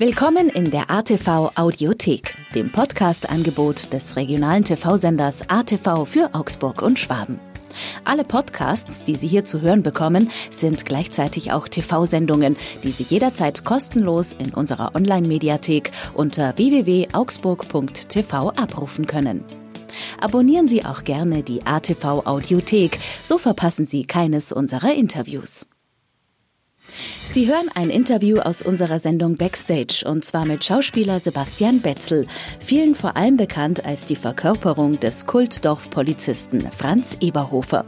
Willkommen in der ATV Audiothek, dem Podcast-Angebot des regionalen TV-Senders ATV für Augsburg und Schwaben. Alle Podcasts, die Sie hier zu hören bekommen, sind gleichzeitig auch TV-Sendungen, die Sie jederzeit kostenlos in unserer Online-Mediathek unter www.augsburg.tv abrufen können. Abonnieren Sie auch gerne die ATV Audiothek, so verpassen Sie keines unserer Interviews. Sie hören ein Interview aus unserer Sendung Backstage und zwar mit Schauspieler Sebastian Betzel, vielen vor allem bekannt als die Verkörperung des Kultdorfpolizisten Franz Eberhofer.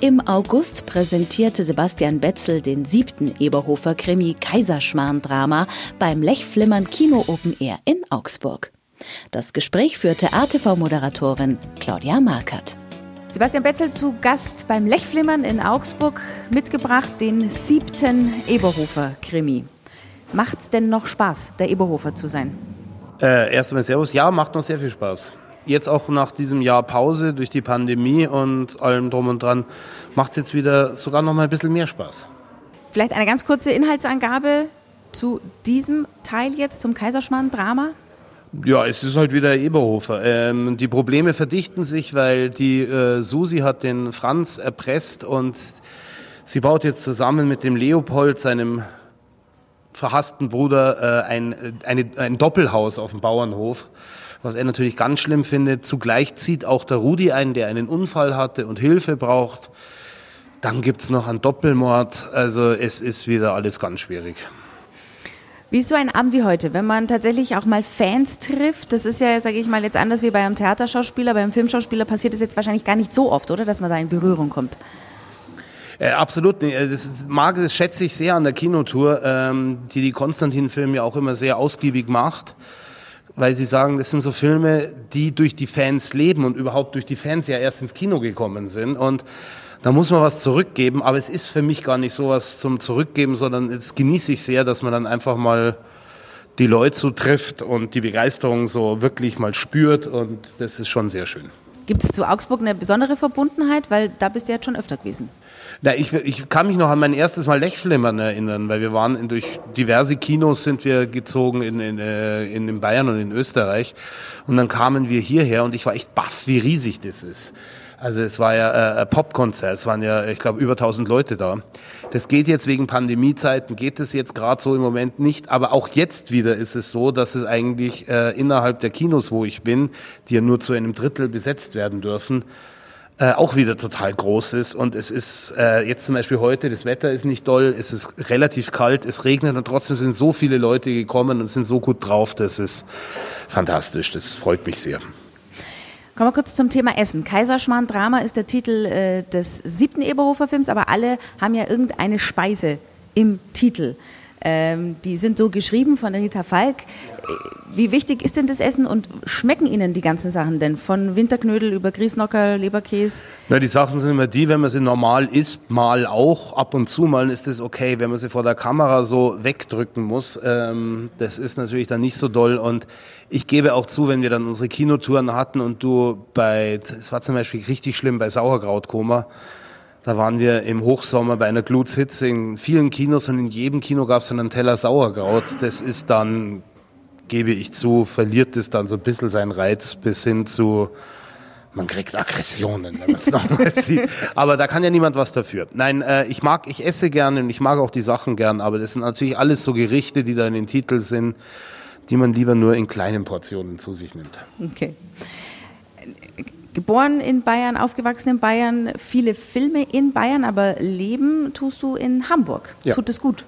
Im August präsentierte Sebastian Betzel den siebten Eberhofer-Krimi Kaiserschmarrn-Drama beim Lechflimmern Kino Open Air in Augsburg. Das Gespräch führte RTV-Moderatorin Claudia Markert. Sebastian Betzel zu Gast beim Lechflimmern in Augsburg mitgebracht den siebten Eberhofer-Krimi. Macht's denn noch Spaß, der Eberhofer zu sein? Äh, erst einmal Servus. Ja, macht noch sehr viel Spaß. Jetzt auch nach diesem Jahr Pause durch die Pandemie und allem drum und dran macht es jetzt wieder sogar noch mal ein bisschen mehr Spaß. Vielleicht eine ganz kurze Inhaltsangabe zu diesem Teil jetzt, zum Kaiserschmarrn-Drama? Ja, es ist halt wieder Eberhofer. Ähm, die Probleme verdichten sich, weil die äh, Susi hat den Franz erpresst und sie baut jetzt zusammen mit dem Leopold, seinem verhassten Bruder, äh, ein, eine, ein Doppelhaus auf dem Bauernhof, was er natürlich ganz schlimm findet. Zugleich zieht auch der Rudi ein, der einen Unfall hatte und Hilfe braucht. Dann gibt's noch einen Doppelmord. Also es ist wieder alles ganz schwierig. Wie ist so ein Abend wie heute, wenn man tatsächlich auch mal Fans trifft? Das ist ja, sage ich mal, jetzt anders wie bei einem Theaterschauspieler. Beim Filmschauspieler passiert es jetzt wahrscheinlich gar nicht so oft, oder? Dass man da in Berührung kommt. Äh, absolut. Äh, das mag, das schätze ich sehr an der Kinotour, ähm, die die Konstantin-Filme ja auch immer sehr ausgiebig macht, weil sie sagen, das sind so Filme, die durch die Fans leben und überhaupt durch die Fans ja erst ins Kino gekommen sind und da muss man was zurückgeben, aber es ist für mich gar nicht so was zum Zurückgeben, sondern es genieße ich sehr, dass man dann einfach mal die Leute so trifft und die Begeisterung so wirklich mal spürt und das ist schon sehr schön. Gibt es zu Augsburg eine besondere Verbundenheit, weil da bist du jetzt schon öfter gewesen? Na, ich, ich kann mich noch an mein erstes Mal Lechflimmern erinnern, weil wir waren in, durch diverse Kinos sind wir gezogen in, in, äh, in Bayern und in Österreich und dann kamen wir hierher und ich war echt baff, wie riesig das ist. Also es war ja äh, ein Popkonzert, es waren ja, ich glaube, über 1000 Leute da. Das geht jetzt wegen Pandemiezeiten, geht es jetzt gerade so im Moment nicht, aber auch jetzt wieder ist es so, dass es eigentlich äh, innerhalb der Kinos, wo ich bin, die ja nur zu einem Drittel besetzt werden dürfen, äh, auch wieder total groß ist. Und es ist äh, jetzt zum Beispiel heute, das Wetter ist nicht doll, es ist relativ kalt, es regnet und trotzdem sind so viele Leute gekommen und sind so gut drauf, das ist fantastisch, das freut mich sehr. Kommen wir kurz zum Thema Essen. Kaiserschmarrn Drama ist der Titel äh, des siebten Eberhofer Films, aber alle haben ja irgendeine Speise im Titel. Ähm, die sind so geschrieben von Rita Falk. Wie wichtig ist denn das Essen und schmecken Ihnen die ganzen Sachen denn? Von Winterknödel über Grießnocker, Leberkäse? Ja, die Sachen sind immer die, wenn man sie normal isst, mal auch, ab und zu mal ist es okay. Wenn man sie vor der Kamera so wegdrücken muss, ähm, das ist natürlich dann nicht so doll. Und ich gebe auch zu, wenn wir dann unsere Kinotouren hatten und du bei, es war zum Beispiel richtig schlimm bei Sauerkrautkoma, da waren wir im Hochsommer bei einer Gluthitze in vielen Kinos und in jedem Kino gab es einen Teller Sauerkraut. Das ist dann, gebe ich zu, verliert es dann so ein bisschen seinen Reiz bis hin zu, man kriegt Aggressionen, wenn man es nochmal sieht. Aber da kann ja niemand was dafür. Nein, äh, ich mag, ich esse gerne und ich mag auch die Sachen gern, aber das sind natürlich alles so Gerichte, die da in den Titeln sind, die man lieber nur in kleinen Portionen zu sich nimmt. Okay geboren in Bayern, aufgewachsen in Bayern, viele Filme in Bayern, aber leben tust du in Hamburg. Ja. Tut es gut?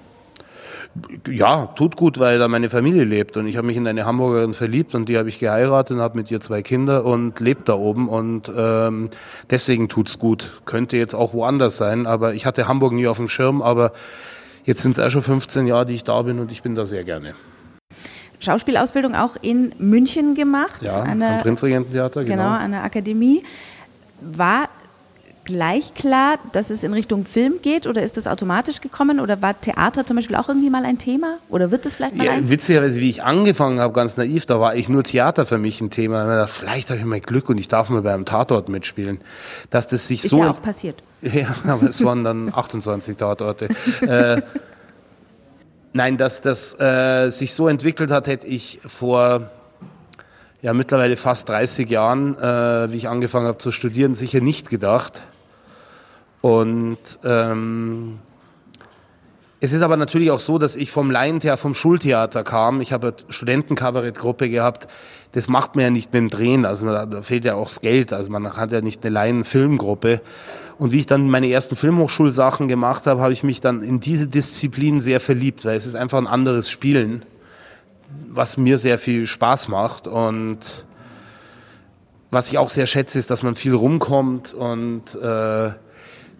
Ja, tut gut, weil da meine Familie lebt und ich habe mich in eine Hamburgerin verliebt und die habe ich geheiratet und habe mit ihr zwei Kinder und lebt da oben und ähm, deswegen tut's gut. Könnte jetzt auch woanders sein, aber ich hatte Hamburg nie auf dem Schirm, aber jetzt sind es auch schon 15 Jahre, die ich da bin und ich bin da sehr gerne. Schauspielausbildung auch in München gemacht. Ja, am Prinzregententheater, genau. Genau, an der Akademie. War gleich klar, dass es in Richtung Film geht oder ist das automatisch gekommen oder war Theater zum Beispiel auch irgendwie mal ein Thema oder wird das vielleicht mal ja, eins? Witzigerweise, wie ich angefangen habe, ganz naiv, da war ich nur Theater für mich ein Thema. Dachte, vielleicht habe ich mein Glück und ich darf mal bei einem Tatort mitspielen. Dass das sich ist so... Ja auch passiert. Ja, aber es waren dann 28 Tatorte. äh, Nein, dass das äh, sich so entwickelt hat, hätte ich vor ja mittlerweile fast 30 Jahren, äh, wie ich angefangen habe zu studieren, sicher nicht gedacht. Und ähm, es ist aber natürlich auch so, dass ich vom Laientheater, vom Schultheater kam. Ich habe eine Studentenkabarettgruppe gehabt. Das macht man ja nicht mit dem Drehen. Also da fehlt ja auch das Geld. Also man hat ja nicht eine Laienfilmgruppe. Und wie ich dann meine ersten Filmhochschulsachen gemacht habe, habe ich mich dann in diese Disziplin sehr verliebt, weil es ist einfach ein anderes Spielen, was mir sehr viel Spaß macht. Und was ich auch sehr schätze, ist, dass man viel rumkommt und äh,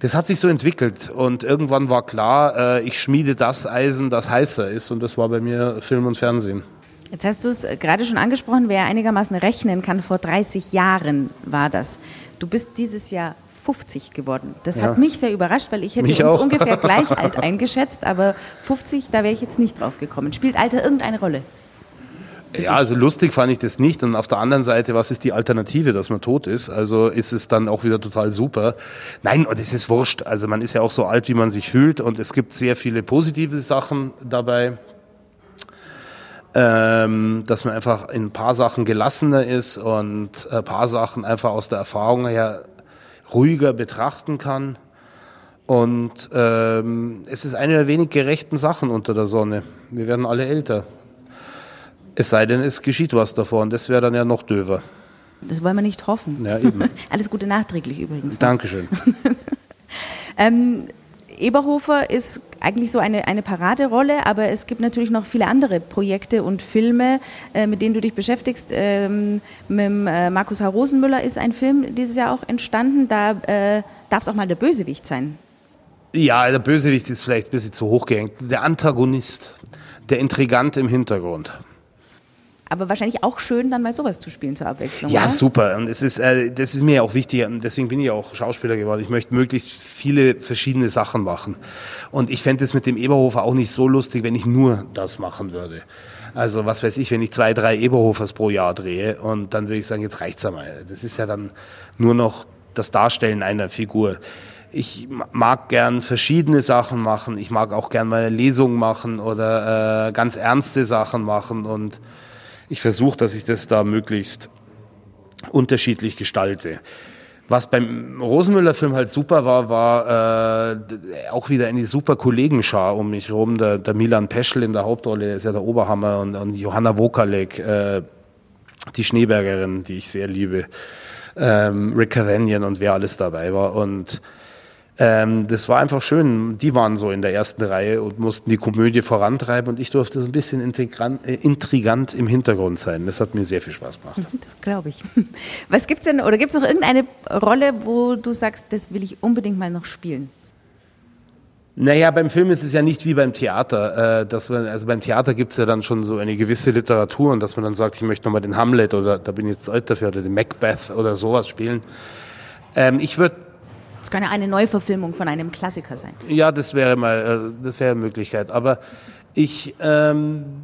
das hat sich so entwickelt und irgendwann war klar, äh, ich schmiede das Eisen, das heißer ist und das war bei mir Film und Fernsehen. Jetzt hast du es gerade schon angesprochen, wer einigermaßen rechnen kann, vor 30 Jahren war das. Du bist dieses Jahr 50 geworden. Das ja. hat mich sehr überrascht, weil ich hätte mich uns auch. ungefähr gleich alt eingeschätzt, aber 50, da wäre ich jetzt nicht drauf gekommen. Spielt Alter irgendeine Rolle? Ja, also lustig fand ich das nicht. Und auf der anderen Seite, was ist die Alternative, dass man tot ist? Also ist es dann auch wieder total super. Nein, und es ist wurscht. Also man ist ja auch so alt, wie man sich fühlt. Und es gibt sehr viele positive Sachen dabei. Ähm, dass man einfach in ein paar Sachen gelassener ist und ein paar Sachen einfach aus der Erfahrung her ruhiger betrachten kann. Und ähm, es ist eine der wenig gerechten Sachen unter der Sonne. Wir werden alle älter. Es sei denn, es geschieht was davon. Das wäre dann ja noch döver. Das wollen wir nicht hoffen. Ja, eben. Alles Gute nachträglich übrigens. Dankeschön. ähm, Eberhofer ist eigentlich so eine, eine Paraderolle, aber es gibt natürlich noch viele andere Projekte und Filme, äh, mit denen du dich beschäftigst. Ähm, mit äh, Markus H. Rosenmüller ist ein Film dieses Jahr auch entstanden. Da äh, darf es auch mal der Bösewicht sein. Ja, der Bösewicht ist vielleicht ein bisschen zu hochgehängt. Der Antagonist, der Intrigant im Hintergrund aber wahrscheinlich auch schön, dann mal sowas zu spielen zur Abwechslung. Ja, oder? super. Und es ist, äh, das ist mir ja auch wichtig. Und deswegen bin ich auch Schauspieler geworden. Ich möchte möglichst viele verschiedene Sachen machen. Und ich fände es mit dem Eberhofer auch nicht so lustig, wenn ich nur das machen würde. Also was weiß ich, wenn ich zwei, drei Eberhofers pro Jahr drehe und dann würde ich sagen, jetzt reicht's einmal. Das ist ja dann nur noch das Darstellen einer Figur. Ich mag gern verschiedene Sachen machen. Ich mag auch gern mal Lesungen machen oder äh, ganz ernste Sachen machen und ich versuche, dass ich das da möglichst unterschiedlich gestalte. Was beim Rosenmüller-Film halt super war, war äh, auch wieder eine super Kollegenschar um mich herum. Der, der Milan Peschel in der Hauptrolle, der ist ja der Oberhammer, und, und Johanna Wokalek, äh, die Schneebergerin, die ich sehr liebe, ähm, Rick Cavanian und wer alles dabei war. Und ähm, das war einfach schön. Die waren so in der ersten Reihe und mussten die Komödie vorantreiben und ich durfte so ein bisschen intrigant, äh, intrigant im Hintergrund sein. Das hat mir sehr viel Spaß gemacht. Das glaube ich. Was gibt's denn, oder gibt es noch irgendeine Rolle, wo du sagst, das will ich unbedingt mal noch spielen? Naja, beim Film ist es ja nicht wie beim Theater. Äh, dass man, also beim Theater gibt es ja dann schon so eine gewisse Literatur und dass man dann sagt, ich möchte nochmal den Hamlet oder da bin ich jetzt alt dafür oder den Macbeth oder sowas spielen. Ähm, ich würde es kann ja eine Neuverfilmung von einem Klassiker sein. Ja, das wäre mal, äh, das wäre eine Möglichkeit. Aber ich ähm,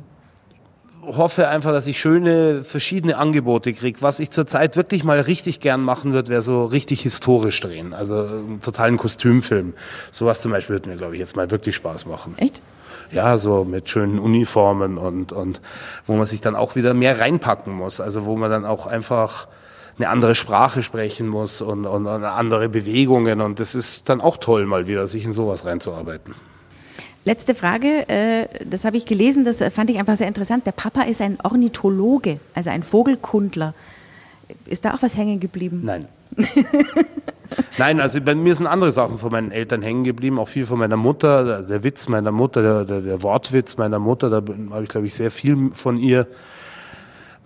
hoffe einfach, dass ich schöne verschiedene Angebote kriege. Was ich zurzeit wirklich mal richtig gern machen würde, wäre so richtig historisch drehen. Also einen totalen Kostümfilm. Sowas zum Beispiel würde mir, glaube ich, jetzt mal wirklich Spaß machen. Echt? Ja, so mit schönen Uniformen und, und wo man sich dann auch wieder mehr reinpacken muss. Also wo man dann auch einfach eine andere Sprache sprechen muss und, und andere Bewegungen. Und das ist dann auch toll, mal wieder sich in sowas reinzuarbeiten. Letzte Frage, äh, das habe ich gelesen, das fand ich einfach sehr interessant. Der Papa ist ein Ornithologe, also ein Vogelkundler. Ist da auch was hängen geblieben? Nein. Nein, also bei mir sind andere Sachen von meinen Eltern hängen geblieben, auch viel von meiner Mutter, der Witz meiner Mutter, der, der, der Wortwitz meiner Mutter, da habe ich, glaube ich, sehr viel von ihr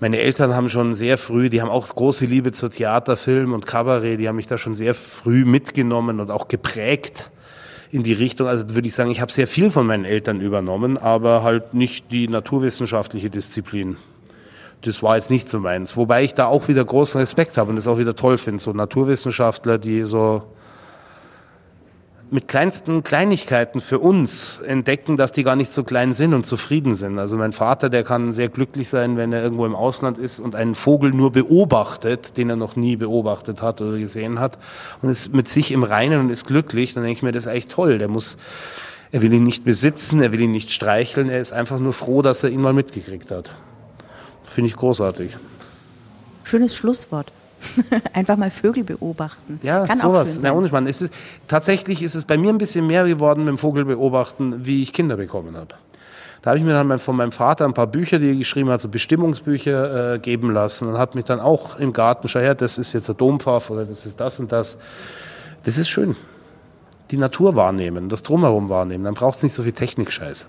meine Eltern haben schon sehr früh, die haben auch große Liebe zu Theater, Film und Kabarett, die haben mich da schon sehr früh mitgenommen und auch geprägt in die Richtung. Also würde ich sagen, ich habe sehr viel von meinen Eltern übernommen, aber halt nicht die naturwissenschaftliche Disziplin. Das war jetzt nicht so meins. Wobei ich da auch wieder großen Respekt habe und das auch wieder toll finde. So Naturwissenschaftler, die so mit kleinsten Kleinigkeiten für uns entdecken, dass die gar nicht so klein sind und zufrieden sind. Also mein Vater, der kann sehr glücklich sein, wenn er irgendwo im Ausland ist und einen Vogel nur beobachtet, den er noch nie beobachtet hat oder gesehen hat und ist mit sich im Reinen und ist glücklich, dann denke ich mir, das ist eigentlich toll. Der muss Er will ihn nicht besitzen, er will ihn nicht streicheln, er ist einfach nur froh, dass er ihn mal mitgekriegt hat. Finde ich großartig. Schönes Schlusswort. Einfach mal Vögel beobachten. Ja, Kann sowas. auch schön sein. Na, ohne. Es ist, tatsächlich ist es bei mir ein bisschen mehr geworden mit dem Vogel beobachten, wie ich Kinder bekommen habe. Da habe ich mir dann von meinem Vater ein paar Bücher, die er geschrieben hat, so Bestimmungsbücher äh, geben lassen und habe mich dann auch im Garten, schau her, das ist jetzt der Dompfaff oder das ist das und das. Das ist schön. Die Natur wahrnehmen, das Drumherum wahrnehmen. Dann braucht es nicht so viel Technikscheiß.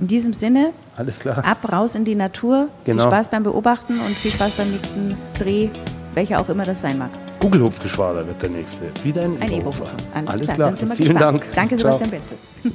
In diesem Sinne, Alles klar. ab, raus in die Natur. Genau. Viel Spaß beim Beobachten und viel Spaß beim nächsten Dreh, welcher auch immer das sein mag. Gugelhupfgeschwader wird der nächste. Wieder ein, Ein Eberhofer. E-Book. Alles, Alles klar, klar. Vielen gespannt. Dank. Danke, Ciao. Sebastian Betzel.